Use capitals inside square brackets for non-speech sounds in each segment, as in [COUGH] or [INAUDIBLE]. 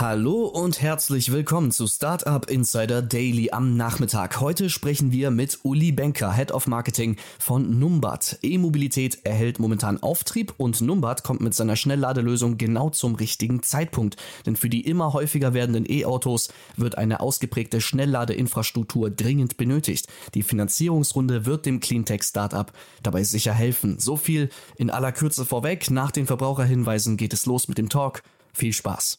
Hallo und herzlich willkommen zu Startup Insider Daily am Nachmittag. Heute sprechen wir mit Uli Benker, Head of Marketing von Numbat. E-Mobilität erhält momentan Auftrieb und Numbat kommt mit seiner Schnellladelösung genau zum richtigen Zeitpunkt. Denn für die immer häufiger werdenden E-Autos wird eine ausgeprägte Schnellladeinfrastruktur dringend benötigt. Die Finanzierungsrunde wird dem Cleantech-Startup dabei sicher helfen. So viel in aller Kürze vorweg. Nach den Verbraucherhinweisen geht es los mit dem Talk. Viel Spaß.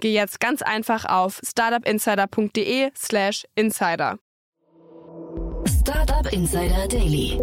geh jetzt ganz einfach auf startupinsider.de/slash insider. Startup Insider Daily.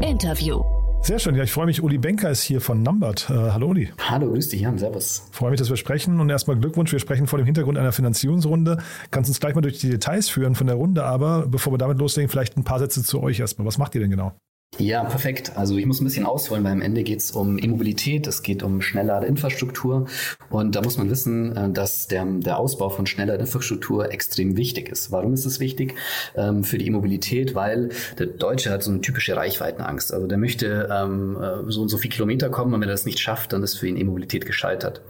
Interview. Sehr schön. Ja, ich freue mich. Uli Benker ist hier von Numbert. Äh, hallo Uli. Hallo, grüß dich, Jan. Servus. Freue mich, dass wir sprechen. Und erstmal Glückwunsch. Wir sprechen vor dem Hintergrund einer Finanzierungsrunde. Kannst uns gleich mal durch die Details führen von der Runde. Aber bevor wir damit loslegen, vielleicht ein paar Sätze zu euch erstmal. Was macht ihr denn genau? Ja, perfekt. Also ich muss ein bisschen ausholen, weil am Ende geht es um E-Mobilität, es geht um Schnellladeinfrastruktur und da muss man wissen, äh, dass der, der Ausbau von Schnellladeinfrastruktur extrem wichtig ist. Warum ist es wichtig ähm, für die E-Mobilität? Weil der Deutsche hat so eine typische Reichweitenangst. Also der möchte ähm, äh, so und so viele Kilometer kommen und wenn er das nicht schafft, dann ist für ihn E-Mobilität gescheitert.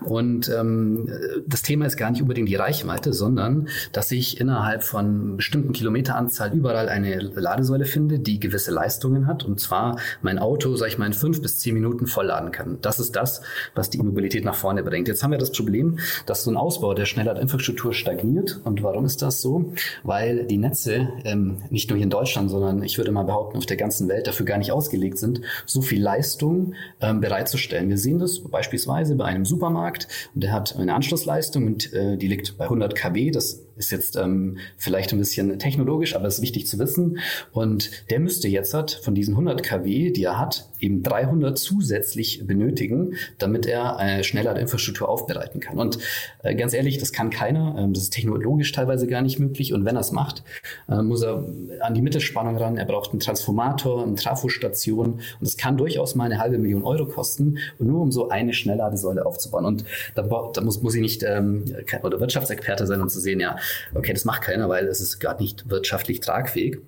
Und ähm, das Thema ist gar nicht unbedingt die Reichweite, sondern dass ich innerhalb von bestimmten Kilometeranzahl überall eine Ladesäule finde, die gewisse Leistung Leistungen hat. Und zwar mein Auto, sag ich mal, in fünf bis zehn Minuten vollladen kann. Das ist das, was die Mobilität nach vorne bringt. Jetzt haben wir das Problem, dass so ein Ausbau der Schnellladinfrastruktur stagniert. Und warum ist das so? Weil die Netze ähm, nicht nur hier in Deutschland, sondern ich würde mal behaupten, auf der ganzen Welt dafür gar nicht ausgelegt sind, so viel Leistung ähm, bereitzustellen. Wir sehen das beispielsweise bei einem Supermarkt und der hat eine Anschlussleistung und äh, die liegt bei 100 kW. Das ist jetzt ähm, vielleicht ein bisschen technologisch, aber es ist wichtig zu wissen. Und der müsste jetzt hat von diesen 100 kW, die er hat, eben 300 zusätzlich benötigen, damit er eine Schnelladeinfrastruktur aufbereiten kann. Und äh, ganz ehrlich, das kann keiner. Ähm, das ist technologisch teilweise gar nicht möglich. Und wenn er es macht, äh, muss er an die Mittelspannung ran. Er braucht einen Transformator, eine Trafostation. Und es kann durchaus mal eine halbe Million Euro kosten, nur um so eine Schnellladesäule aufzubauen. Und da, da muss, muss ich nicht ähm, oder Wirtschaftsexperte sein, um zu sehen, ja, okay, das macht keiner, weil es ist gerade nicht wirtschaftlich tragfähig.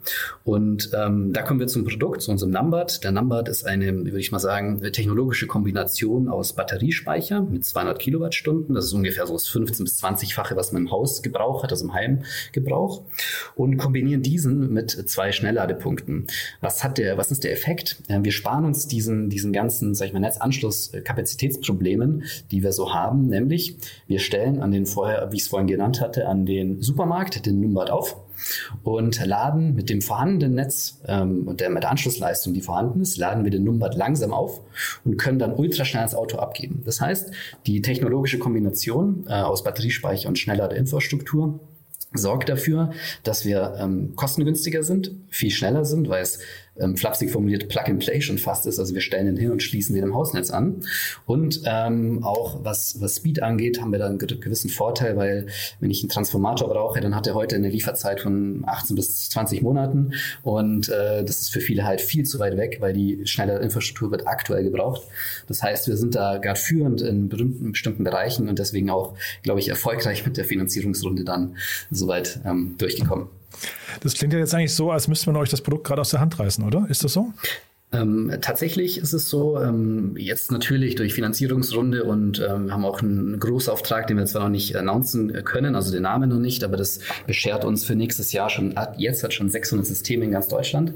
Und ähm, da kommen wir zum Produkt, zu unserem Numbert. Der Numbert ist eine, würde ich mal sagen, technologische Kombination aus Batteriespeicher mit 200 Kilowattstunden. Das ist ungefähr so das 15 bis 20-fache, was man im Hausgebrauch hat, also im Heimgebrauch. Und kombinieren diesen mit zwei Schnellladepunkten. Was hat der, was ist der Effekt? Wir sparen uns diesen, diesen ganzen, sag ich mal, Netzanschlusskapazitätsproblemen, die wir so haben. Nämlich, wir stellen an den vorher, wie ich es vorhin genannt hatte, an den Supermarkt den Numbert auf und laden mit dem vorhandenen Netz ähm, und der, mit Anschlussleistung, die vorhanden ist, laden wir den Numbert langsam auf und können dann ultraschnell das Auto abgeben. Das heißt, die technologische Kombination äh, aus Batteriespeicher und schneller der Infrastruktur sorgt dafür, dass wir ähm, kostengünstiger sind, viel schneller sind, weil es ähm, flapsig formuliert Plug and Play schon fast ist. Also wir stellen den hin und schließen den im Hausnetz an. Und ähm, auch was, was Speed angeht, haben wir da einen gewissen Vorteil, weil wenn ich einen Transformator brauche, dann hat er heute eine Lieferzeit von 18 bis 20 Monaten. Und äh, das ist für viele halt viel zu weit weg, weil die schnelle Infrastruktur wird aktuell gebraucht. Das heißt, wir sind da gerade führend in berühmten, bestimmten Bereichen und deswegen auch, glaube ich, erfolgreich mit der Finanzierungsrunde dann soweit ähm, durchgekommen. Das klingt ja jetzt eigentlich so, als müsste man euch das Produkt gerade aus der Hand reißen, oder? Ist das so? Ähm, tatsächlich ist es so, ähm, jetzt natürlich durch Finanzierungsrunde und ähm, haben auch einen Großauftrag, den wir zwar noch nicht announcen können, also den Namen noch nicht, aber das beschert uns für nächstes Jahr schon, jetzt hat schon 600 Systeme in ganz Deutschland,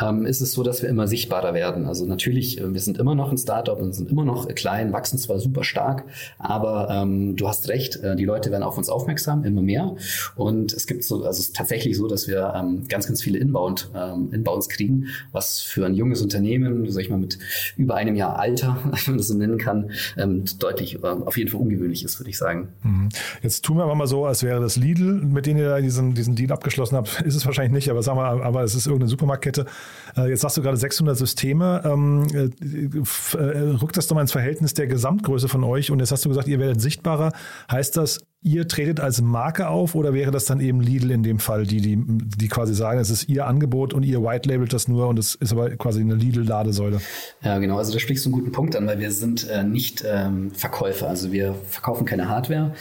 ähm, ist es so, dass wir immer sichtbarer werden. Also natürlich, äh, wir sind immer noch ein Startup und sind immer noch klein, wachsen zwar super stark, aber ähm, du hast recht, äh, die Leute werden auf uns aufmerksam, immer mehr und es gibt so, also es ist tatsächlich so, dass wir ähm, ganz, ganz viele Inbound, Inbounds kriegen, was für ein junges Unternehmen, sag ich mal, mit über einem Jahr Alter, [LAUGHS] wenn man das so nennen kann, ähm, deutlich äh, auf jeden Fall ungewöhnlich ist, würde ich sagen. Mhm. Jetzt tun wir aber mal so, als wäre das Lidl, mit denen ihr da diesen, diesen Deal abgeschlossen habt. [LAUGHS] Ist es wahrscheinlich nicht, aber sagen wir, aber es ist irgendeine Supermarktkette. Äh, jetzt sagst du gerade 600 Systeme. Ähm, äh, rückt das doch mal ins Verhältnis der Gesamtgröße von euch und jetzt hast du gesagt, ihr werdet sichtbarer. Heißt das, ihr tretet als Marke auf oder wäre das dann eben Lidl in dem Fall, die, die, die quasi sagen, es ist ihr Angebot und ihr white labelt das nur und es ist aber quasi eine Lidl-Ladesäule? Ja, genau. Also da sprichst du einen guten Punkt an, weil wir sind äh, nicht ähm, Verkäufer. Also wir verkaufen keine Hardware,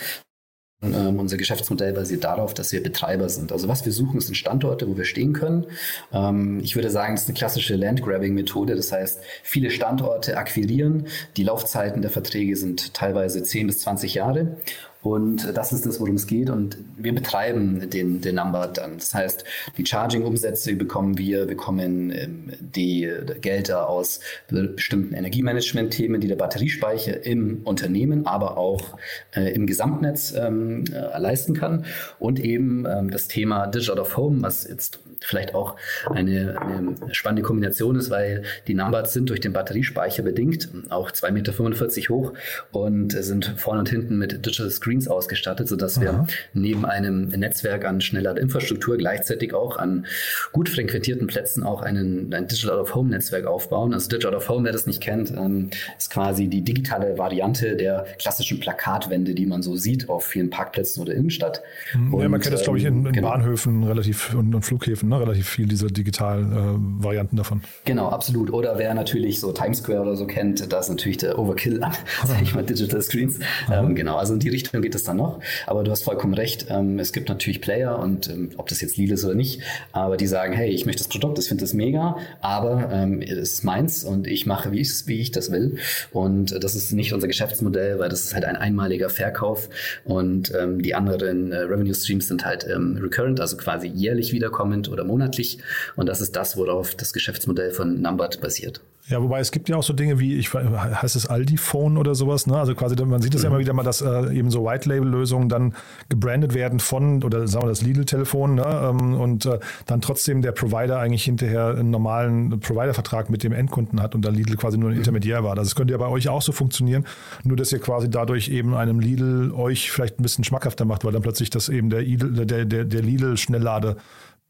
ähm, unser Geschäftsmodell basiert darauf, dass wir Betreiber sind. Also was wir suchen, sind Standorte, wo wir stehen können. Ähm, ich würde sagen, das ist eine klassische Landgrabbing-Methode. Das heißt, viele Standorte akquirieren. Die Laufzeiten der Verträge sind teilweise 10 bis 20 Jahre. Und das ist das, worum es geht. Und wir betreiben den, den Number dann. Das heißt, die Charging-Umsätze bekommen wir, bekommen ähm, die Gelder aus bestimmten Energiemanagement-Themen, die der Batteriespeicher im Unternehmen, aber auch äh, im Gesamtnetz ähm, äh, leisten kann. Und eben ähm, das Thema Digital of Home, was jetzt vielleicht auch eine, eine spannende Kombination ist, weil die Numbers sind durch den Batteriespeicher bedingt, auch 2,45 Meter hoch und sind vorne und hinten mit Digital Screens ausgestattet, sodass Aha. wir neben einem Netzwerk an schneller Infrastruktur gleichzeitig auch an gut frequentierten Plätzen auch einen, ein Digital of Home Netzwerk aufbauen. Also Digital of Home, wer das nicht kennt, ähm, ist quasi die digitale Variante der klassischen Plakatwände, die man so sieht auf vielen Parkplätzen oder Innenstadt. Ja, und, man kennt das, glaube ich, in, in genau. Bahnhöfen relativ und, und Flughäfen ne? relativ viel dieser digitalen äh, Varianten davon. Genau, absolut. Oder wer natürlich so Times Square oder so kennt, da ist natürlich der Overkill an, [LAUGHS] sag ich mal, Digital Screens. Ähm, genau, also in die Richtung geht es dann noch. Aber du hast vollkommen recht. Ähm, es gibt natürlich Player und ähm, ob das jetzt Lidl ist oder nicht, aber die sagen, hey, ich möchte das Produkt, ich finde das mega, aber ähm, es ist meins und ich mache, wie ich, wie ich das will. Und das ist nicht unser Geschäftsmodell, weil das ist halt ein einmaliger Verkauf und ähm, die anderen äh, Revenue Streams sind halt ähm, recurrent, also quasi jährlich wiederkommend oder monatlich. Und das ist das, worauf das Geschäftsmodell von Numbert basiert. Ja, wobei es gibt ja auch so Dinge wie, ich heißt es Aldi Phone oder sowas, ne? Also quasi, man sieht es mhm. ja immer wieder mal, dass äh, eben so White-Label-Lösungen dann gebrandet werden von, oder sagen wir das Lidl-Telefon, ne? Ähm, und äh, dann trotzdem der Provider eigentlich hinterher einen normalen Provider-Vertrag mit dem Endkunden hat und da Lidl quasi nur ein mhm. Intermediär war. Das könnte ja bei euch auch so funktionieren, nur dass ihr quasi dadurch eben einem Lidl euch vielleicht ein bisschen schmackhafter macht, weil dann plötzlich das eben der, Lidl, der, der, der Lidl-Schnelllade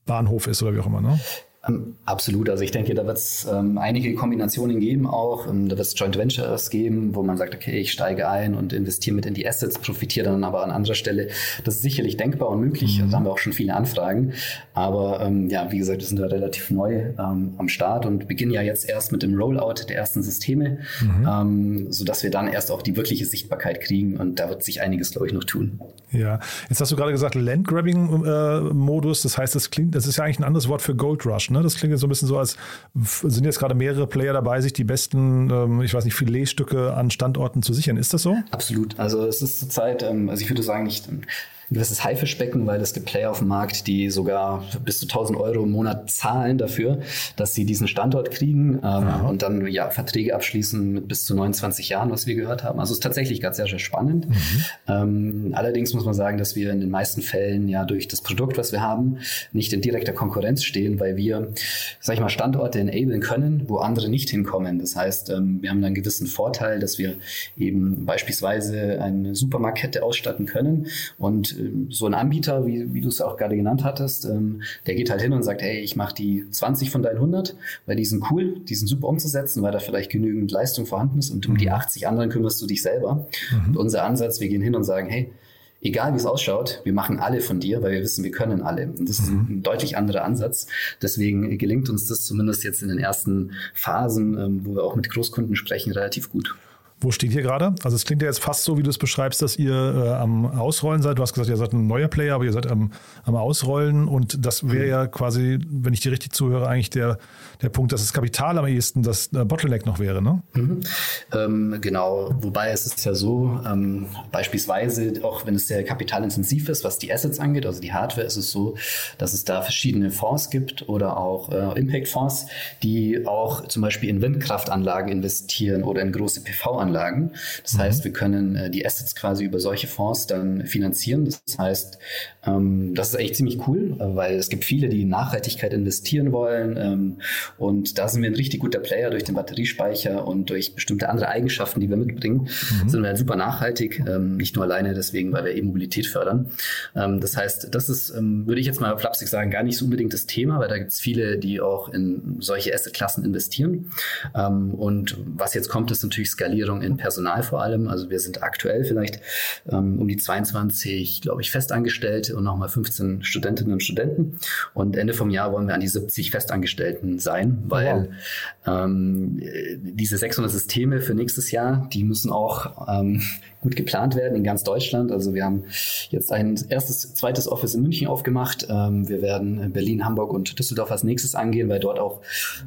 Bahnhof ist oder wie auch immer. Ne? Ähm, absolut. Also ich denke, da wird es ähm, einige Kombinationen geben auch. Ähm, da wird es Joint Ventures geben, wo man sagt, okay, ich steige ein und investiere mit in die Assets, profitiere dann aber an anderer Stelle. Das ist sicherlich denkbar und möglich. Mhm. Da haben wir auch schon viele Anfragen. Aber ähm, ja, wie gesagt, wir sind da relativ neu ähm, am Start und beginnen ja jetzt erst mit dem Rollout der ersten Systeme, mhm. ähm, sodass wir dann erst auch die wirkliche Sichtbarkeit kriegen. Und da wird sich einiges, glaube ich, noch tun. Ja, jetzt hast du gerade gesagt, Landgrabbing-Modus. Äh, das heißt, das klingt, das ist ja eigentlich ein anderes Wort für Gold Rush. Ne? Das klingt jetzt so ein bisschen so, als sind jetzt gerade mehrere Player dabei, sich die besten, ähm, ich weiß nicht, Filetstücke an Standorten zu sichern. Ist das so? Absolut. Also es ist zurzeit, ähm, also ich würde sagen, nicht ein gewisses Haifischbecken, weil es gibt Player auf dem Markt, die sogar bis zu 1000 Euro im Monat zahlen dafür, dass sie diesen Standort kriegen ähm, und dann ja Verträge abschließen mit bis zu 29 Jahren, was wir gehört haben. Also es ist tatsächlich ganz sehr, sehr spannend. Mhm. Ähm, allerdings muss man sagen, dass wir in den meisten Fällen ja durch das Produkt, was wir haben, nicht in direkter Konkurrenz stehen, weil wir, sag ich mal, Standorte enablen können, wo andere nicht hinkommen. Das heißt, ähm, wir haben einen gewissen Vorteil, dass wir eben beispielsweise eine Supermarktkette ausstatten können und so ein Anbieter, wie, wie du es auch gerade genannt hattest, ähm, der geht halt hin und sagt, hey, ich mache die 20 von deinen 100, weil die sind cool, die sind super umzusetzen, weil da vielleicht genügend Leistung vorhanden ist und um die 80 mhm. anderen kümmerst du dich selber. Mhm. Und unser Ansatz, wir gehen hin und sagen, hey, egal wie es ausschaut, wir machen alle von dir, weil wir wissen, wir können alle. Und das ist mhm. ein deutlich anderer Ansatz. Deswegen gelingt uns das zumindest jetzt in den ersten Phasen, ähm, wo wir auch mit Großkunden sprechen, relativ gut. Wo steht ihr gerade? Also es klingt ja jetzt fast so, wie du es beschreibst, dass ihr äh, am Ausrollen seid. Du hast gesagt, ihr seid ein neuer Player, aber ihr seid am, am Ausrollen und das wäre mhm. ja quasi, wenn ich dir richtig zuhöre, eigentlich der, der Punkt, dass das Kapital am ehesten das äh, Bottleneck noch wäre, ne? Mhm. Ähm, genau, wobei es ist ja so, ähm, beispielsweise, auch wenn es sehr kapitalintensiv ist, was die Assets angeht, also die Hardware, ist es so, dass es da verschiedene Fonds gibt oder auch äh, Impact-Fonds, die auch zum Beispiel in Windkraftanlagen investieren oder in große PV-Anlagen Anlagen. Das mhm. heißt, wir können äh, die Assets quasi über solche Fonds dann finanzieren. Das heißt, ähm, das ist echt ziemlich cool, äh, weil es gibt viele, die in Nachhaltigkeit investieren wollen. Ähm, und da sind wir ein richtig guter Player durch den Batteriespeicher und durch bestimmte andere Eigenschaften, die wir mitbringen, mhm. sind wir halt super nachhaltig. Ähm, nicht nur alleine deswegen, weil wir E-Mobilität fördern. Ähm, das heißt, das ist, ähm, würde ich jetzt mal flapsig sagen, gar nicht so unbedingt das Thema, weil da gibt es viele, die auch in solche Assetklassen investieren. Ähm, und was jetzt kommt, ist natürlich Skalierung Umstellung in Personal vor allem. Also wir sind aktuell vielleicht ähm, um die 22, glaube ich, Festangestellte und nochmal 15 Studentinnen und Studenten. Und Ende vom Jahr wollen wir an die 70 Festangestellten sein, weil wow. ähm, diese 600 Systeme für nächstes Jahr, die müssen auch ähm, gut geplant werden in ganz Deutschland. Also wir haben jetzt ein erstes, zweites Office in München aufgemacht. Ähm, wir werden Berlin, Hamburg und Düsseldorf als nächstes angehen, weil dort auch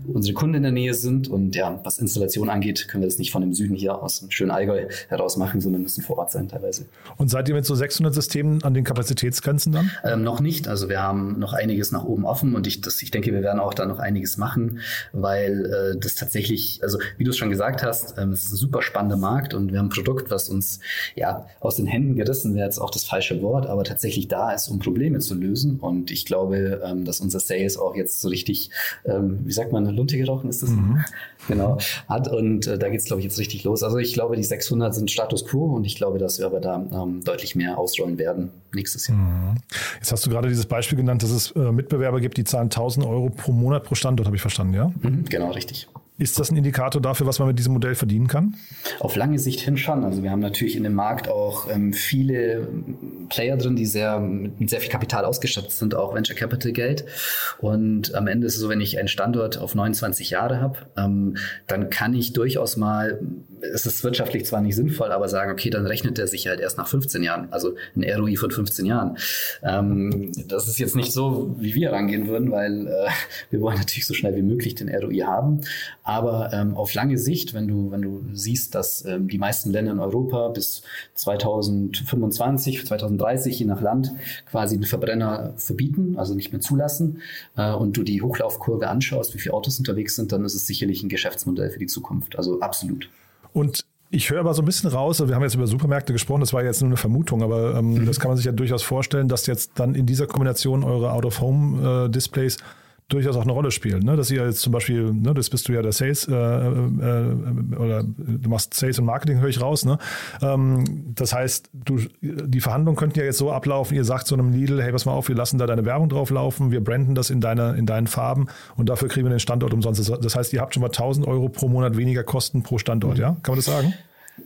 unsere Kunden in der Nähe sind. Und ja, was Installation angeht, können wir das nicht von dem Süden hier aus dem schönen Allgäu heraus machen, sondern müssen vor Ort sein teilweise. Und seid ihr mit so 600 Systemen an den Kapazitätsgrenzen dann? Ähm, noch nicht. Also wir haben noch einiges nach oben offen und ich, das, ich denke, wir werden auch da noch einiges machen, weil äh, das tatsächlich, also wie du es schon gesagt hast, ähm, es ist ein super spannender Markt und wir haben ein Produkt, was uns ja, aus den Händen gerissen wäre jetzt auch das falsche Wort, aber tatsächlich da ist, um Probleme zu lösen. Und ich glaube, ähm, dass unser Sales auch jetzt so richtig, ähm, wie sagt man, Lunte gerochen ist das? Mhm. Genau, hat. Und äh, da geht es, glaube ich, jetzt richtig los. Also ich glaube, die 600 sind Status quo und ich glaube, dass wir aber da ähm, deutlich mehr ausrollen werden nächstes Jahr. Mhm. Jetzt hast du gerade dieses Beispiel genannt, dass es äh, Mitbewerber gibt, die zahlen 1000 Euro pro Monat pro Standort, habe ich verstanden, ja? Mhm, genau, richtig. Ist das ein Indikator dafür, was man mit diesem Modell verdienen kann? Auf lange Sicht hin schon. Also wir haben natürlich in dem Markt auch ähm, viele Player drin, die sehr mit sehr viel Kapital ausgestattet sind, auch Venture Capital Geld. Und am Ende ist es so, wenn ich einen Standort auf 29 Jahre habe, ähm, dann kann ich durchaus mal, es ist wirtschaftlich zwar nicht sinnvoll, aber sagen, okay, dann rechnet er sich halt erst nach 15 Jahren, also ein ROI von 15 Jahren. Ähm, das ist jetzt nicht so, wie wir rangehen würden, weil äh, wir wollen natürlich so schnell wie möglich den ROI haben. Ähm, auf lange Sicht, wenn du, wenn du siehst, dass ähm, die meisten Länder in Europa bis 2025, 2030, je nach Land, quasi den Verbrenner verbieten, also nicht mehr zulassen, äh, und du die Hochlaufkurve anschaust, wie viele Autos unterwegs sind, dann ist es sicherlich ein Geschäftsmodell für die Zukunft. Also absolut. Und ich höre aber so ein bisschen raus, also wir haben jetzt über Supermärkte gesprochen, das war jetzt nur eine Vermutung, aber ähm, mhm. das kann man sich ja durchaus vorstellen, dass jetzt dann in dieser Kombination eure Out-of-Home-Displays äh, durchaus auch eine Rolle spielen. Ne? Dass ihr jetzt zum Beispiel, ne, das bist du ja der Sales äh, äh, oder du machst Sales und Marketing, höre ich raus. Ne? Ähm, das heißt, du, die Verhandlungen könnten ja jetzt so ablaufen, ihr sagt zu einem Lidl, hey, pass mal auf, wir lassen da deine Werbung drauf laufen, wir branden das in, deine, in deinen Farben und dafür kriegen wir den Standort umsonst. Das heißt, ihr habt schon mal 1000 Euro pro Monat weniger Kosten pro Standort, mhm. ja? Kann man das sagen?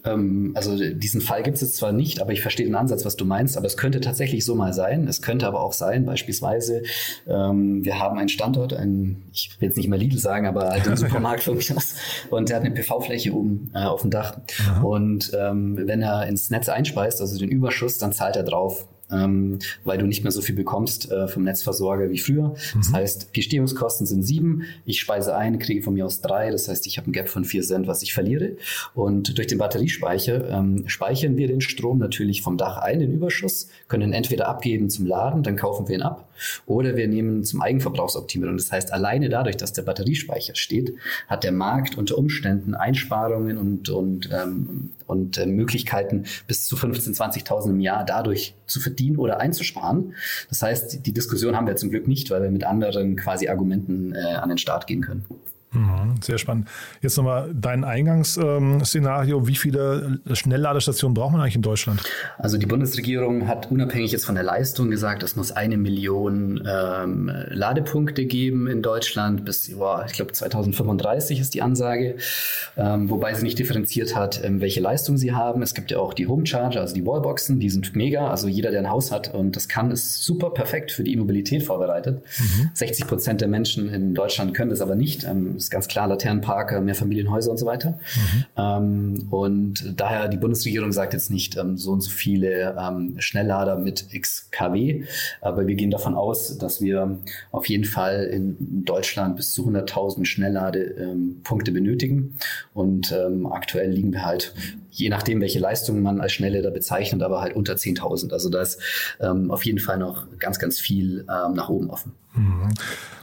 Ähm, also diesen Fall gibt es jetzt zwar nicht, aber ich verstehe den Ansatz, was du meinst. Aber es könnte tatsächlich so mal sein. Es könnte aber auch sein, beispielsweise, ähm, wir haben einen Standort, ein, ich will jetzt nicht mehr Lidl sagen, aber halt einen [LAUGHS] Supermarkt von mir aus. Und der hat eine PV-Fläche oben äh, auf dem Dach. Aha. Und ähm, wenn er ins Netz einspeist, also den Überschuss, dann zahlt er drauf ähm, weil du nicht mehr so viel bekommst äh, vom Netzversorger wie früher. Mhm. Das heißt, Gestehungskosten sind sieben, ich speise ein, kriege von mir aus drei, das heißt, ich habe ein Gap von vier Cent, was ich verliere. Und durch den Batteriespeicher ähm, speichern wir den Strom natürlich vom Dach ein, den Überschuss, können ihn entweder abgeben zum Laden, dann kaufen wir ihn ab, oder wir nehmen zum Eigenverbrauchsoptimierung. Das heißt, alleine dadurch, dass der Batteriespeicher steht, hat der Markt unter Umständen Einsparungen und, und, ähm, und äh, Möglichkeiten bis zu 15.000, 20.000 im Jahr dadurch zu verdienen oder einzusparen. Das heißt, die Diskussion haben wir zum Glück nicht, weil wir mit anderen quasi Argumenten äh, an den Start gehen können. Mhm, sehr spannend. Jetzt nochmal dein Eingangsszenario. Wie viele Schnellladestationen braucht man eigentlich in Deutschland? Also die Bundesregierung hat unabhängig jetzt von der Leistung gesagt, es muss eine Million ähm, Ladepunkte geben in Deutschland bis, boah, ich glaube 2035 ist die Ansage, ähm, wobei sie nicht differenziert hat, ähm, welche Leistung sie haben. Es gibt ja auch die Home Charger, also die Wallboxen, die sind mega. Also jeder, der ein Haus hat und das kann, ist super perfekt für die E-Mobilität vorbereitet. Mhm. 60 Prozent der Menschen in Deutschland können das aber nicht. Ähm, ist ganz klar Laternenpark, mehr Familienhäuser und so weiter. Mhm. Ähm, und daher die Bundesregierung sagt jetzt nicht ähm, so und so viele ähm, Schnelllader mit x kW, aber wir gehen davon aus, dass wir auf jeden Fall in Deutschland bis zu 100.000 Schnellladepunkte benötigen. Und ähm, aktuell liegen wir halt je nachdem, welche Leistungen man als schnelle da bezeichnet, aber halt unter 10.000. Also da ist ähm, auf jeden Fall noch ganz, ganz viel ähm, nach oben offen. Mhm.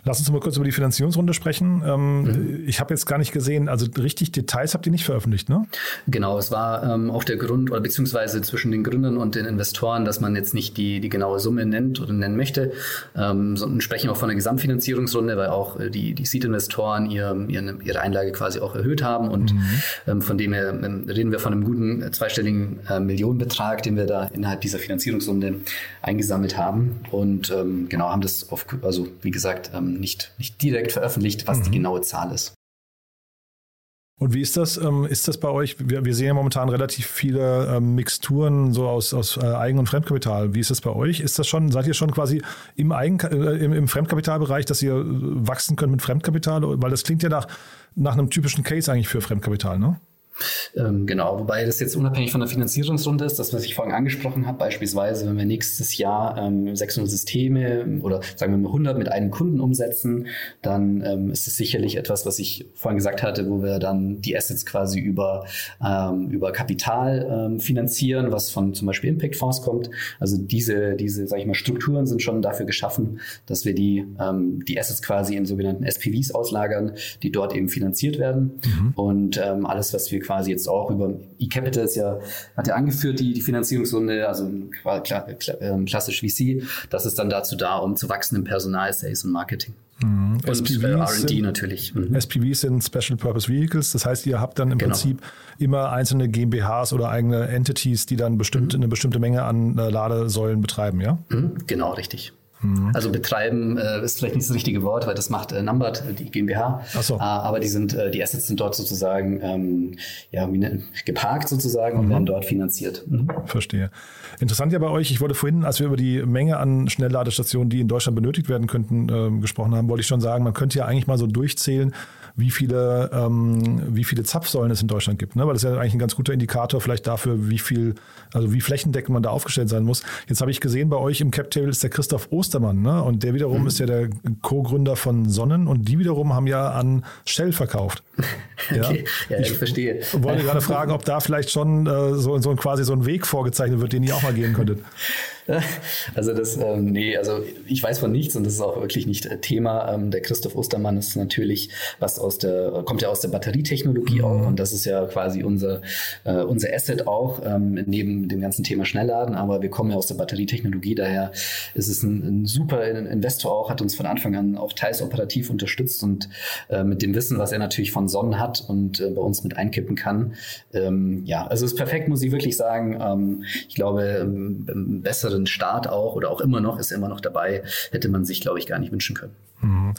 Lass uns mal kurz über die Finanzierungsrunde sprechen. Ähm, mhm. Ich habe jetzt gar nicht gesehen, also richtig Details habt ihr nicht veröffentlicht, ne? Genau, es war ähm, auch der Grund, oder beziehungsweise zwischen den Gründern und den Investoren, dass man jetzt nicht die, die genaue Summe nennt oder nennen möchte, ähm, sondern sprechen auch von einer Gesamtfinanzierungsrunde, weil auch äh, die, die Seed-Investoren ihr, ihre, ihre Einlage quasi auch erhöht haben und mhm. ähm, von dem her ähm, reden wir von einem guten äh, zweistelligen äh, Millionenbetrag, den wir da innerhalb dieser Finanzierungsrunde eingesammelt haben und ähm, genau haben das auf, also wie gesagt, ähm, nicht, nicht direkt veröffentlicht, was mhm. die genaue Zahl ist. Und wie ist das? Ähm, ist das bei euch? Wir, wir sehen ja momentan relativ viele ähm, Mixturen so aus, aus äh, Eigen- und Fremdkapital. Wie ist das bei euch? Ist das schon, seid ihr schon quasi im, Eigen, äh, im, im Fremdkapitalbereich, dass ihr wachsen könnt mit Fremdkapital? Weil das klingt ja nach, nach einem typischen Case eigentlich für Fremdkapital, ne? Ähm, genau, wobei das jetzt unabhängig von der Finanzierungsrunde ist, das, was ich vorhin angesprochen habe, beispielsweise, wenn wir nächstes Jahr ähm, 600 Systeme oder sagen wir mal 100 mit einem Kunden umsetzen, dann ähm, ist es sicherlich etwas, was ich vorhin gesagt hatte, wo wir dann die Assets quasi über, ähm, über Kapital ähm, finanzieren, was von zum Beispiel Impact-Fonds kommt. Also diese, diese, sag ich mal, Strukturen sind schon dafür geschaffen, dass wir die, ähm, die Assets quasi in sogenannten SPVs auslagern, die dort eben finanziert werden. Mhm. Und alles, was wir quasi jetzt auch über eCapital ist ja, hat ja angeführt, die, die Finanzierungsrunde, also klar, klar, ähm, klassisch VC. Das ist dann dazu da, um zu wachsen im Personal, Sales und Marketing. Mhm. Und SPVs äh, R&D natürlich. Mhm. SPVs sind Special Purpose Vehicles. Das heißt, ihr habt dann im genau. Prinzip immer einzelne GmbHs oder eigene Entities, die dann bestimmt, mhm. eine bestimmte Menge an äh, Ladesäulen betreiben, ja? Mhm. Genau, richtig. Mhm. Also betreiben äh, ist vielleicht nicht das richtige Wort, weil das macht äh, Numbert, die GmbH. Ach so. Äh, aber die sind, äh, die Assets sind dort sozusagen ähm, ja, ne, geparkt sozusagen und mhm. werden dort finanziert. Mhm. Verstehe. Interessant ja bei euch, ich wollte vorhin, als wir über die Menge an Schnellladestationen, die in Deutschland benötigt werden könnten, äh, gesprochen haben, wollte ich schon sagen, man könnte ja eigentlich mal so durchzählen, wie viele, ähm, wie viele Zapfsäulen es in Deutschland gibt. Ne? Weil das ist ja eigentlich ein ganz guter Indikator vielleicht dafür, wie viel, also wie flächendeckend man da aufgestellt sein muss. Jetzt habe ich gesehen, bei euch im Cap-Table ist der Christoph Ostermann, ne? Und der wiederum mhm. ist ja der Co-Gründer von Sonnen und die wiederum haben ja an Shell verkauft. [LAUGHS] okay. Ja, ich, ich, verstehe. wollte gerade fragen, ob da vielleicht schon äh, so, so quasi so ein Weg vorgezeichnet wird, den ihr auch mal gehen könntet. [LAUGHS] [LAUGHS] Also das, ähm, nee, also ich weiß von nichts und das ist auch wirklich nicht äh, Thema. Ähm, der Christoph Ostermann ist natürlich was aus der, kommt ja aus der Batterietechnologie mhm. auch und das ist ja quasi unser, äh, unser Asset auch, ähm, neben dem ganzen Thema Schnellladen, aber wir kommen ja aus der Batterietechnologie, daher ist es ein, ein super Investor auch, hat uns von Anfang an auch teils operativ unterstützt und äh, mit dem Wissen, was er natürlich von Sonnen hat und äh, bei uns mit einkippen kann. Ähm, ja, also es ist perfekt, muss ich wirklich sagen. Ähm, ich glaube, ähm, besser besseren Start auch oder auch immer noch, ist immer noch dabei, hätte man sich, glaube ich, gar nicht wünschen können. Mhm.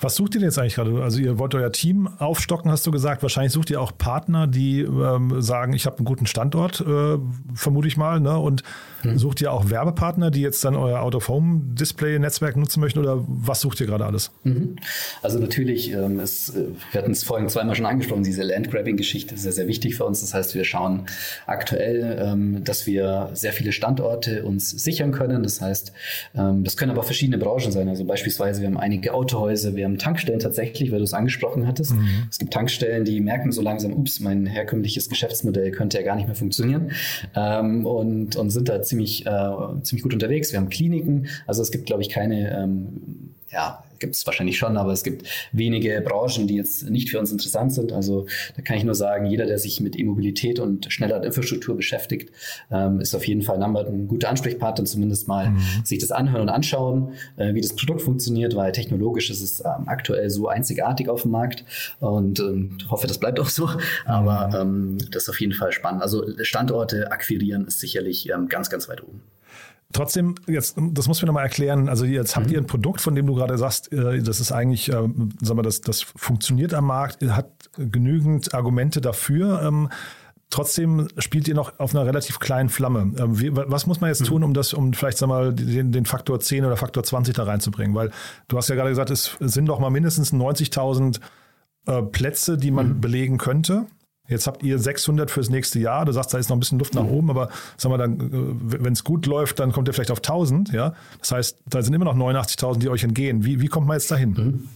Was sucht ihr denn jetzt eigentlich gerade? Also ihr wollt euer Team aufstocken, hast du gesagt. Wahrscheinlich sucht ihr auch Partner, die ähm, sagen, ich habe einen guten Standort, äh, vermute ich mal. Ne? Und mhm. sucht ihr auch Werbepartner, die jetzt dann euer Out-of-Home-Display-Netzwerk nutzen möchten? Oder was sucht ihr gerade alles? Mhm. Also natürlich, ähm, ist, äh, wir hatten es vorhin zweimal schon angesprochen, diese Landgrabbing-Geschichte ist sehr, sehr wichtig für uns. Das heißt, wir schauen aktuell, ähm, dass wir sehr viele Standorte uns sichern können. Das heißt, ähm, das können aber verschiedene Branchen sein. Also beispielsweise, wir haben einige einige Autohäuser, wir haben Tankstellen tatsächlich, weil du es angesprochen hattest. Mhm. Es gibt Tankstellen, die merken so langsam, ups, mein herkömmliches Geschäftsmodell könnte ja gar nicht mehr funktionieren ähm, und, und sind da ziemlich, äh, ziemlich gut unterwegs. Wir haben Kliniken, also es gibt, glaube ich, keine ähm, ja, gibt es wahrscheinlich schon, aber es gibt wenige Branchen, die jetzt nicht für uns interessant sind. Also da kann ich nur sagen, jeder, der sich mit E-Mobilität und schneller Infrastruktur beschäftigt, ähm, ist auf jeden Fall Number ein guter Ansprechpartner, zumindest mal mhm. sich das anhören und anschauen, äh, wie das Produkt funktioniert, weil technologisch ist es ähm, aktuell so einzigartig auf dem Markt und ähm, hoffe, das bleibt auch so. Aber mhm. ähm, das ist auf jeden Fall spannend. Also Standorte akquirieren ist sicherlich ähm, ganz, ganz weit oben. Trotzdem, jetzt, das muss mir nochmal erklären. Also jetzt habt mhm. ihr ein Produkt, von dem du gerade sagst, äh, das ist eigentlich, äh, sag mal, das, das funktioniert am Markt, hat genügend Argumente dafür. Ähm, trotzdem spielt ihr noch auf einer relativ kleinen Flamme. Ähm, was muss man jetzt mhm. tun, um das, um vielleicht sag mal, den, den Faktor 10 oder Faktor 20 da reinzubringen? Weil du hast ja gerade gesagt, es sind doch mal mindestens 90.000 äh, Plätze, die man mhm. belegen könnte. Jetzt habt ihr 600 fürs nächste Jahr. Du sagst, da ist noch ein bisschen Luft nach oben, aber sagen wir dann, äh, wenn es gut läuft, dann kommt ihr vielleicht auf 1000. Ja, das heißt, da sind immer noch 89.000, die euch entgehen. Wie, wie kommt man jetzt dahin? Mhm.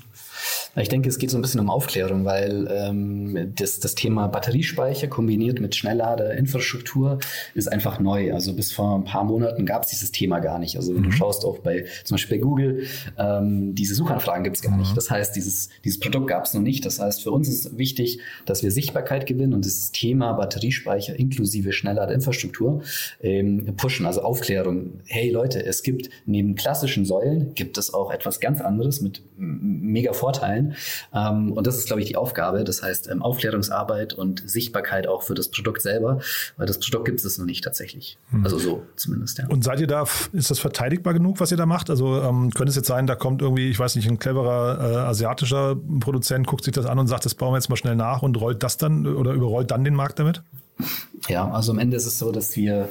Ich denke, es geht so ein bisschen um Aufklärung, weil ähm, das, das Thema Batteriespeicher kombiniert mit Schnellladeinfrastruktur ist einfach neu. Also bis vor ein paar Monaten gab es dieses Thema gar nicht. Also wenn mhm. du schaust auch bei zum Beispiel bei Google, ähm, diese Suchanfragen gibt es gar mhm. nicht. Das heißt, dieses, dieses Produkt gab es noch nicht. Das heißt, für uns ist wichtig, dass wir Sichtbarkeit gewinnen und das Thema Batteriespeicher inklusive Schnellladeinfrastruktur ähm, pushen, also Aufklärung. Hey Leute, es gibt neben klassischen Säulen gibt es auch etwas ganz anderes mit mega Vorteilen. Ähm, und das ist, glaube ich, die Aufgabe. Das heißt, ähm, Aufklärungsarbeit und Sichtbarkeit auch für das Produkt selber, weil das Produkt gibt es noch nicht tatsächlich. Hm. Also so zumindest, ja. Und seid ihr da, ist das verteidigbar genug, was ihr da macht? Also ähm, könnte es jetzt sein, da kommt irgendwie, ich weiß nicht, ein cleverer äh, asiatischer Produzent, guckt sich das an und sagt, das bauen wir jetzt mal schnell nach und rollt das dann oder überrollt dann den Markt damit? Ja, also am Ende ist es so, dass wir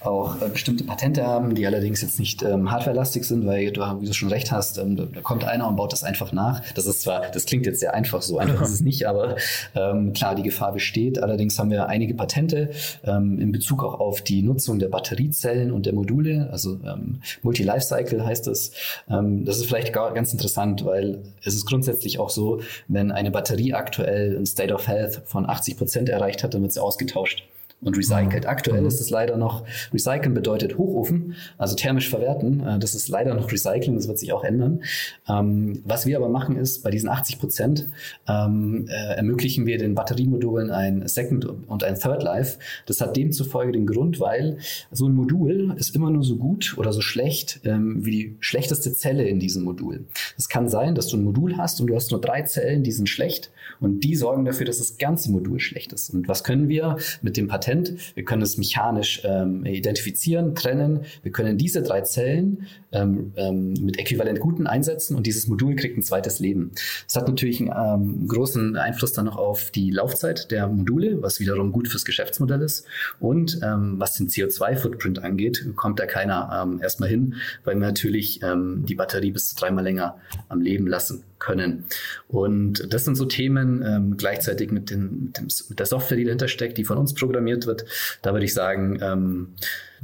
auch äh, bestimmte Patente haben, die allerdings jetzt nicht ähm, hardwarelastig sind, weil du, wie du schon recht hast, ähm, da, kommt einer und baut das einfach nach. Das ist zwar, das klingt jetzt sehr einfach, so einfach ist es nicht, aber ähm, klar, die Gefahr besteht. Allerdings haben wir einige Patente ähm, in Bezug auch auf die Nutzung der Batteriezellen und der Module, also ähm, Multi-Lifecycle heißt das. Ähm, das ist vielleicht gar, ganz interessant, weil es ist grundsätzlich auch so, wenn eine Batterie aktuell ein State of Health von 80 Prozent erreicht hat, dann wird sie ausgetauscht und recycelt. Aktuell mhm. ist es leider noch, recyceln bedeutet Hochofen, also thermisch verwerten. Äh, das ist leider noch Recycling, das wird sich auch ändern. Ähm, was wir aber machen ist, bei diesen 80 Prozent ähm, äh, ermöglichen wir den Batteriemodulen ein Second und ein Third Life. Das hat demzufolge den Grund, weil so ein Modul ist immer nur so gut oder so schlecht ähm, wie die schlechteste Zelle in diesem Modul. Es kann sein, dass du ein Modul hast und du hast nur drei Zellen, die sind schlecht und die sorgen dafür, dass das ganze Modul schlecht ist. Und was können wir mit dem Patent Patent. Wir können es mechanisch ähm, identifizieren, trennen. Wir können diese drei Zellen ähm, ähm, mit äquivalent guten einsetzen und dieses Modul kriegt ein zweites Leben. Das hat natürlich einen ähm, großen Einfluss dann noch auf die Laufzeit der Module, was wiederum gut fürs Geschäftsmodell ist. Und ähm, was den CO2-Footprint angeht, kommt da keiner ähm, erstmal hin, weil wir natürlich die Batterie bis zu dreimal länger am Leben lassen können. Und das sind so Themen gleichzeitig mit, den, mit, dem, mit, der Software, die dahinter steckt, die von uns programmiert wird. Da würde ich sagen, ähm,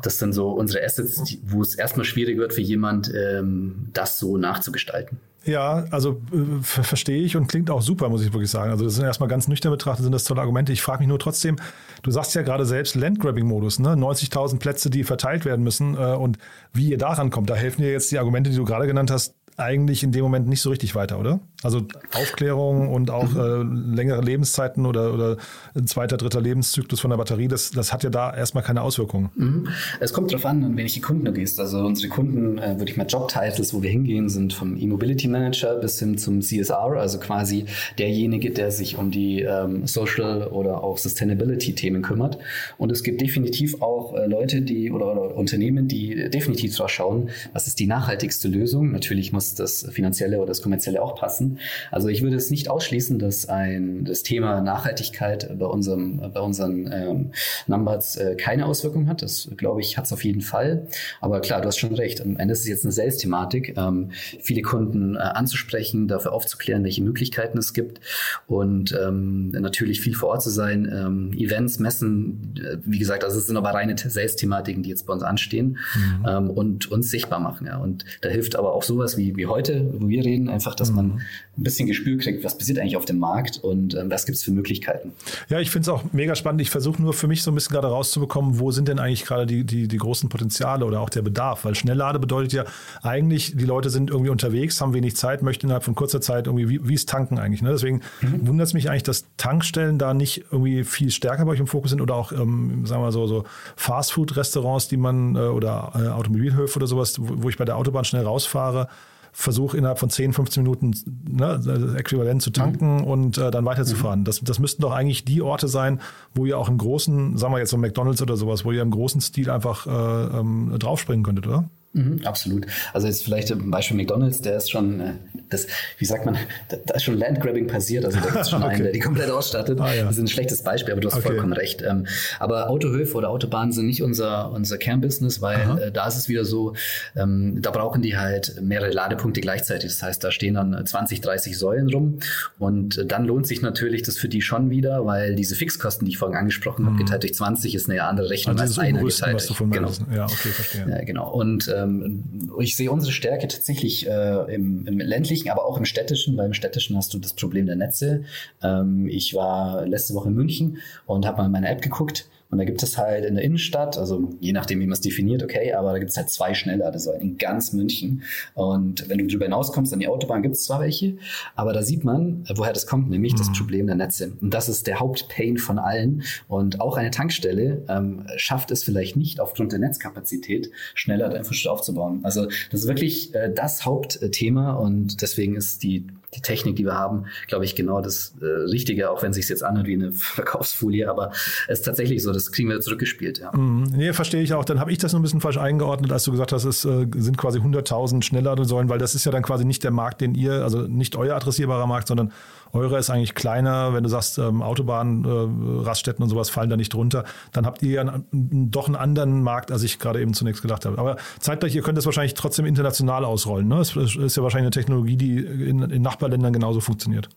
das sind so unsere Assets, wo es erstmal schwierig wird für jemand, ähm, das so nachzugestalten. Ja, also äh, verstehe ich und klingt auch super, muss ich wirklich sagen. Also das sind erstmal ganz nüchtern betrachtet, sind das tolle Argumente. Ich frage mich nur trotzdem, du sagst ja gerade selbst Landgrabbing-Modus, ne? 90.000 Plätze, die verteilt werden müssen äh, und wie ihr daran kommt. Da helfen dir jetzt die Argumente, die du gerade genannt hast, eigentlich in dem Moment nicht so richtig weiter, oder? Also Aufklärung und auch äh, längere Lebenszeiten oder, oder ein zweiter, dritter Lebenszyklus von der Batterie, das, das hat ja da erstmal keine Auswirkungen. Mhm. Es kommt darauf an, an welche Kunden du gehst. Also unsere Kunden, äh, würde ich mal Jobtitles, wo wir hingehen, sind vom E-Mobility Manager bis hin zum CSR, also quasi derjenige, der sich um die ähm, Social oder auch Sustainability-Themen kümmert. Und es gibt definitiv auch äh, Leute, die oder, oder Unternehmen, die definitiv drauf schauen, was ist die nachhaltigste Lösung. Natürlich muss das Finanzielle oder das Kommerzielle auch passen. Also ich würde es nicht ausschließen, dass ein, das Thema Nachhaltigkeit bei, unserem, bei unseren ähm, Numbers äh, keine Auswirkung hat. Das, glaube ich, hat es auf jeden Fall. Aber klar, du hast schon recht. Am Ende ist es jetzt eine Sales-Thematik, ähm, viele Kunden äh, anzusprechen, dafür aufzuklären, welche Möglichkeiten es gibt und ähm, natürlich viel vor Ort zu sein, ähm, Events, Messen, äh, wie gesagt, also es sind aber reine Sales-Thematiken, die jetzt bei uns anstehen mhm. ähm, und uns sichtbar machen. Ja. Und da hilft aber auch sowas wie, wie heute, wo wir reden, einfach, dass mhm. man ein bisschen Gespür kriegt, was passiert eigentlich auf dem Markt und ähm, was gibt es für Möglichkeiten. Ja, ich finde es auch mega spannend. Ich versuche nur für mich so ein bisschen gerade rauszubekommen, wo sind denn eigentlich gerade die, die, die großen Potenziale oder auch der Bedarf? Weil Schnelllade bedeutet ja eigentlich, die Leute sind irgendwie unterwegs, haben wenig Zeit, möchten innerhalb von kurzer Zeit irgendwie, wie, wie ist Tanken eigentlich? Ne? Deswegen mhm. wundert es mich eigentlich, dass Tankstellen da nicht irgendwie viel stärker bei euch im Fokus sind oder auch, ähm, sagen wir mal so, so Fastfood-Restaurants, die man äh, oder äh, Automobilhöfe oder sowas, wo, wo ich bei der Autobahn schnell rausfahre versuche innerhalb von 10, 15 Minuten ne, äquivalent zu tanken mhm. und äh, dann weiterzufahren. Mhm. Das, das müssten doch eigentlich die Orte sein, wo ihr auch im großen, sagen wir jetzt so McDonalds oder sowas, wo ihr im großen Stil einfach äh, ähm, draufspringen könntet, oder? Mhm, absolut. Also jetzt vielleicht ein Beispiel McDonalds, der ist schon, äh, das, wie sagt man, da, ist schon Landgrabbing passiert. Also da gibt es schon okay. [LAUGHS] einen, der die komplett ausstattet. Ah, ja. Das ist ein schlechtes Beispiel, aber du hast okay. vollkommen recht. Ähm, aber Autohöfe oder Autobahnen sind nicht unser, unser Kernbusiness, weil äh, da ist es wieder so, ähm, da brauchen die halt mehrere Ladepunkte gleichzeitig. Das heißt, da stehen dann 20, 30 Säulen rum und äh, dann lohnt sich natürlich das für die schon wieder, weil diese Fixkosten, die ich vorhin angesprochen mhm. habe, geteilt durch 20 ist eine andere Rechnung also als eine geteilt. Was du von genau. Ja, okay, verstehe. Ja, genau. Und ähm, ich sehe unsere Stärke tatsächlich äh, im, im, ländlichen, aber auch im städtischen, weil im städtischen hast du das Problem der Netze. Ähm, ich war letzte Woche in München und habe mal in meine App geguckt und da gibt es halt in der Innenstadt, also je nachdem, wie man es definiert, okay, aber da gibt es halt zwei Schnellladesäulen in ganz München. Und wenn du darüber hinauskommst, an die Autobahn gibt es zwar welche, aber da sieht man, woher das kommt, nämlich mhm. das Problem der Netze. Und das ist der Hauptpain von allen. Und auch eine Tankstelle ähm, schafft es vielleicht nicht, aufgrund der Netzkapazität schneller Infrastruktur aufzubauen. Also das ist wirklich äh, das Hauptthema und deswegen ist die die Technik, die wir haben, glaube ich, genau das äh, Richtige, auch wenn es sich jetzt anhört wie eine Verkaufsfolie, aber es ist tatsächlich so, das kriegen wir zurückgespielt. Ja. Mhm. Nee, verstehe ich auch. Dann habe ich das nur ein bisschen falsch eingeordnet, als du gesagt hast, es äh, sind quasi 100.000 Schnellladesäulen, weil das ist ja dann quasi nicht der Markt, den ihr, also nicht euer adressierbarer Markt, sondern eure ist eigentlich kleiner. Wenn du sagst, ähm, Autobahnen, äh, Raststätten und sowas fallen da nicht drunter, dann habt ihr ja doch einen anderen Markt, als ich gerade eben zunächst gedacht habe. Aber zeitgleich, ihr könnt das wahrscheinlich trotzdem international ausrollen. Ne? Es ist ja wahrscheinlich eine Technologie, die in, in Nachbarländern genauso funktioniert.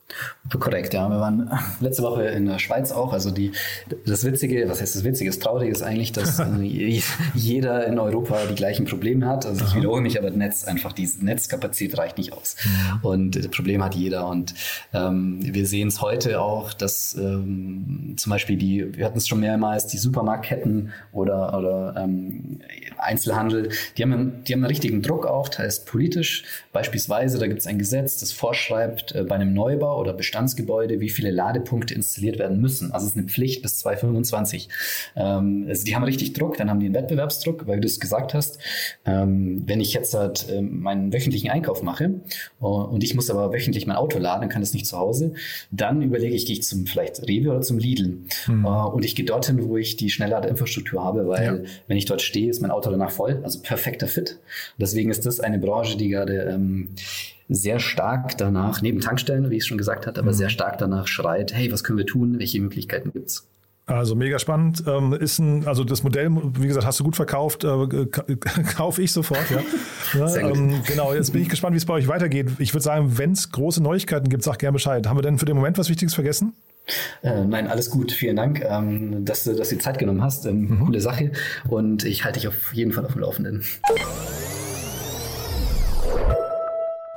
Korrekt, ja. Wir waren letzte Woche in der Schweiz auch. Also die, das Witzige, was heißt das Witzige? Das Traurige ist eigentlich, dass [LAUGHS] äh, jeder in Europa die gleichen Probleme hat. Also ich wiederhole mich, aber das Netz einfach, die Netzkapazität reicht nicht aus. Und das Problem hat jeder. Und ähm, ähm, wir sehen es heute auch, dass ähm, zum Beispiel die, wir hatten es schon mehrmals, die Supermarktketten oder, oder ähm, Einzelhandel, die haben, die haben einen richtigen Druck auch, teils politisch. Beispielsweise, da gibt es ein Gesetz, das vorschreibt äh, bei einem Neubau oder Bestandsgebäude, wie viele Ladepunkte installiert werden müssen. Also es ist eine Pflicht bis 2025. Ähm, also die haben richtig Druck, dann haben die einen Wettbewerbsdruck, weil du es gesagt hast. Ähm, wenn ich jetzt halt äh, meinen wöchentlichen Einkauf mache uh, und ich muss aber wöchentlich mein Auto laden, dann kann das nicht zu Hause. Dann überlege ich, gehe ich zum vielleicht Rewe oder zum Lidl. Mhm. Und ich gehe dorthin, wo ich die Schnellladeinfrastruktur habe, weil ja. wenn ich dort stehe, ist mein Auto danach voll. Also perfekter Fit. deswegen ist das eine Branche, die gerade ähm, sehr stark danach, neben Tankstellen, wie ich es schon gesagt hatte, aber mhm. sehr stark danach schreit, hey, was können wir tun? Welche Möglichkeiten gibt es? Also mega spannend. Ähm, ist ein, also das Modell, wie gesagt, hast du gut verkauft, äh, [LAUGHS] kaufe ich sofort, ja. [LAUGHS] ja ähm, genau, jetzt bin ich gespannt, wie es bei euch weitergeht. Ich würde sagen, wenn es große Neuigkeiten gibt, sag gerne Bescheid. Haben wir denn für den Moment was Wichtiges vergessen? Äh, nein, alles gut. Vielen Dank, ähm, dass, du, dass du Zeit genommen hast. Ähm, mhm. Coole Sache. Und ich halte dich auf jeden Fall auf dem Laufenden.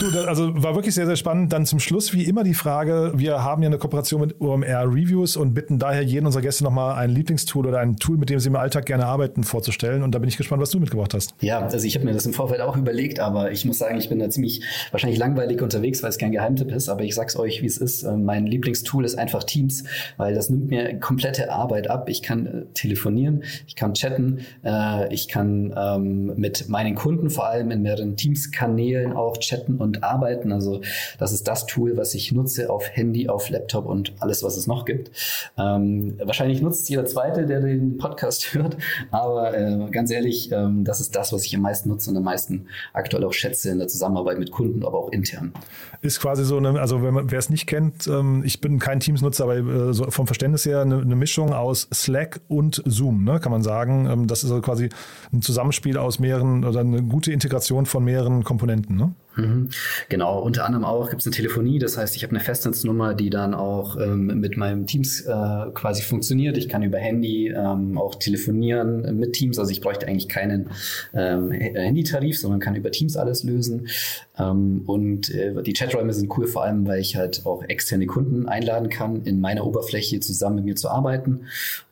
Du, also war wirklich sehr, sehr spannend. Dann zum Schluss wie immer die Frage, wir haben ja eine Kooperation mit OMR Reviews und bitten daher jeden unserer Gäste nochmal ein Lieblingstool oder ein Tool, mit dem sie im Alltag gerne arbeiten, vorzustellen. Und da bin ich gespannt, was du mitgebracht hast. Ja, also ich habe mir das im Vorfeld auch überlegt, aber ich muss sagen, ich bin da ziemlich wahrscheinlich langweilig unterwegs, weil es kein Geheimtipp ist, aber ich sag's euch, wie es ist. Ähm, mein Lieblingstool ist einfach Teams, weil das nimmt mir komplette Arbeit ab. Ich kann äh, telefonieren, ich kann chatten, äh, ich kann ähm, mit meinen Kunden vor allem in mehreren Teams-Kanälen auch chatten und und arbeiten. Also das ist das Tool, was ich nutze auf Handy, auf Laptop und alles, was es noch gibt. Ähm, wahrscheinlich nutzt jeder Zweite, der den Podcast [LAUGHS] hört, aber äh, ganz ehrlich, ähm, das ist das, was ich am meisten nutze und am meisten aktuell auch schätze in der Zusammenarbeit mit Kunden, aber auch intern. Ist quasi so eine, also wer es nicht kennt, ähm, ich bin kein Teams-Nutzer, aber äh, so vom Verständnis her eine, eine, Mischung aus Slack und Zoom, ne, kann man sagen. Ähm, das ist also quasi ein Zusammenspiel aus mehreren oder eine gute Integration von mehreren Komponenten. Ne? Mhm. Genau, unter anderem auch gibt es eine Telefonie, das heißt, ich habe eine Festnetznummer, die dann auch ähm, mit meinem Teams äh, quasi funktioniert. Ich kann über Handy ähm, auch telefonieren mit Teams, also ich bräuchte eigentlich keinen ähm, Handytarif, sondern kann über Teams alles lösen. Ähm, und äh, die Chaträume sind cool, vor allem, weil ich halt auch externe Kunden einladen kann, in meiner Oberfläche zusammen mit mir zu arbeiten.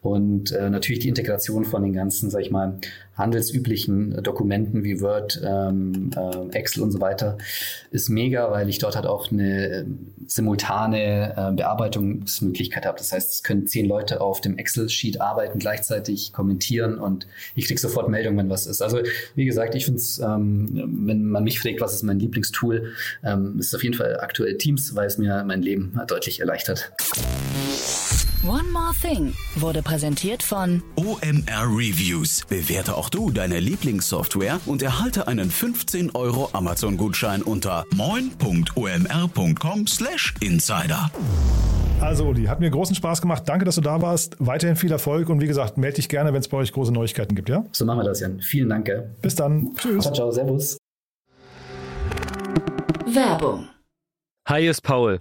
Und äh, natürlich die Integration von den ganzen, sag ich mal, handelsüblichen Dokumenten wie Word, ähm, äh, Excel und so weiter ist mega, weil ich dort halt auch eine ähm, simultane äh, Bearbeitungsmöglichkeit habe. Das heißt, es können zehn Leute auf dem Excel-Sheet arbeiten, gleichzeitig kommentieren und ich kriege sofort Meldungen, wenn was ist. Also wie gesagt, ich finde es, ähm, wenn man mich fragt, was ist mein Lieblingstool, ähm, ist auf jeden Fall aktuell Teams, weil es mir mein Leben deutlich erleichtert. One More Thing wurde präsentiert von OMR Reviews. Bewerte auch du deine Lieblingssoftware und erhalte einen 15 Euro Amazon-Gutschein unter moin.omr.com/insider. Also Uli, hat mir großen Spaß gemacht. Danke, dass du da warst. Weiterhin viel Erfolg und wie gesagt, melde dich gerne, wenn es bei euch große Neuigkeiten gibt, ja? So machen wir das, Jan. Vielen Dank. Gell? Bis dann. Tschüss. Ciao, ciao, servus. Werbung. Hi, ist Paul,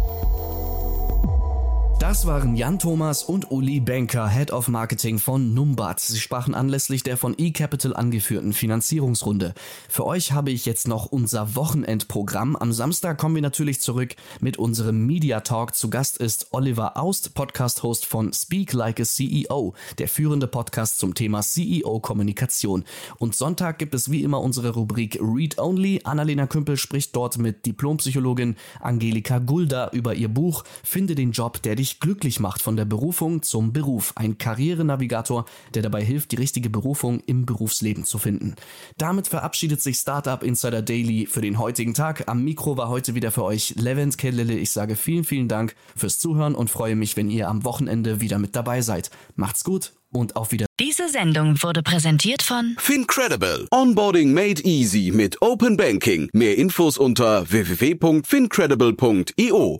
Das waren Jan Thomas und Uli Benker, Head of Marketing von Numbat. Sie sprachen anlässlich der von eCapital angeführten Finanzierungsrunde. Für euch habe ich jetzt noch unser Wochenendprogramm. Am Samstag kommen wir natürlich zurück mit unserem Media Talk. Zu Gast ist Oliver Aust, Podcast-Host von Speak Like a CEO, der führende Podcast zum Thema CEO-Kommunikation. Und Sonntag gibt es wie immer unsere Rubrik Read Only. Annalena Kümpel spricht dort mit Diplompsychologin Angelika Gulda über ihr Buch Finde den Job, der dich glücklich macht von der Berufung zum Beruf. Ein Karrierenavigator, der dabei hilft, die richtige Berufung im Berufsleben zu finden. Damit verabschiedet sich Startup Insider Daily für den heutigen Tag. Am Mikro war heute wieder für euch Levent Kellele. Ich sage vielen, vielen Dank fürs Zuhören und freue mich, wenn ihr am Wochenende wieder mit dabei seid. Macht's gut und auf Wiedersehen. Diese Sendung wurde präsentiert von Fincredible. Onboarding made easy mit Open Banking. Mehr Infos unter www.fincredible.io.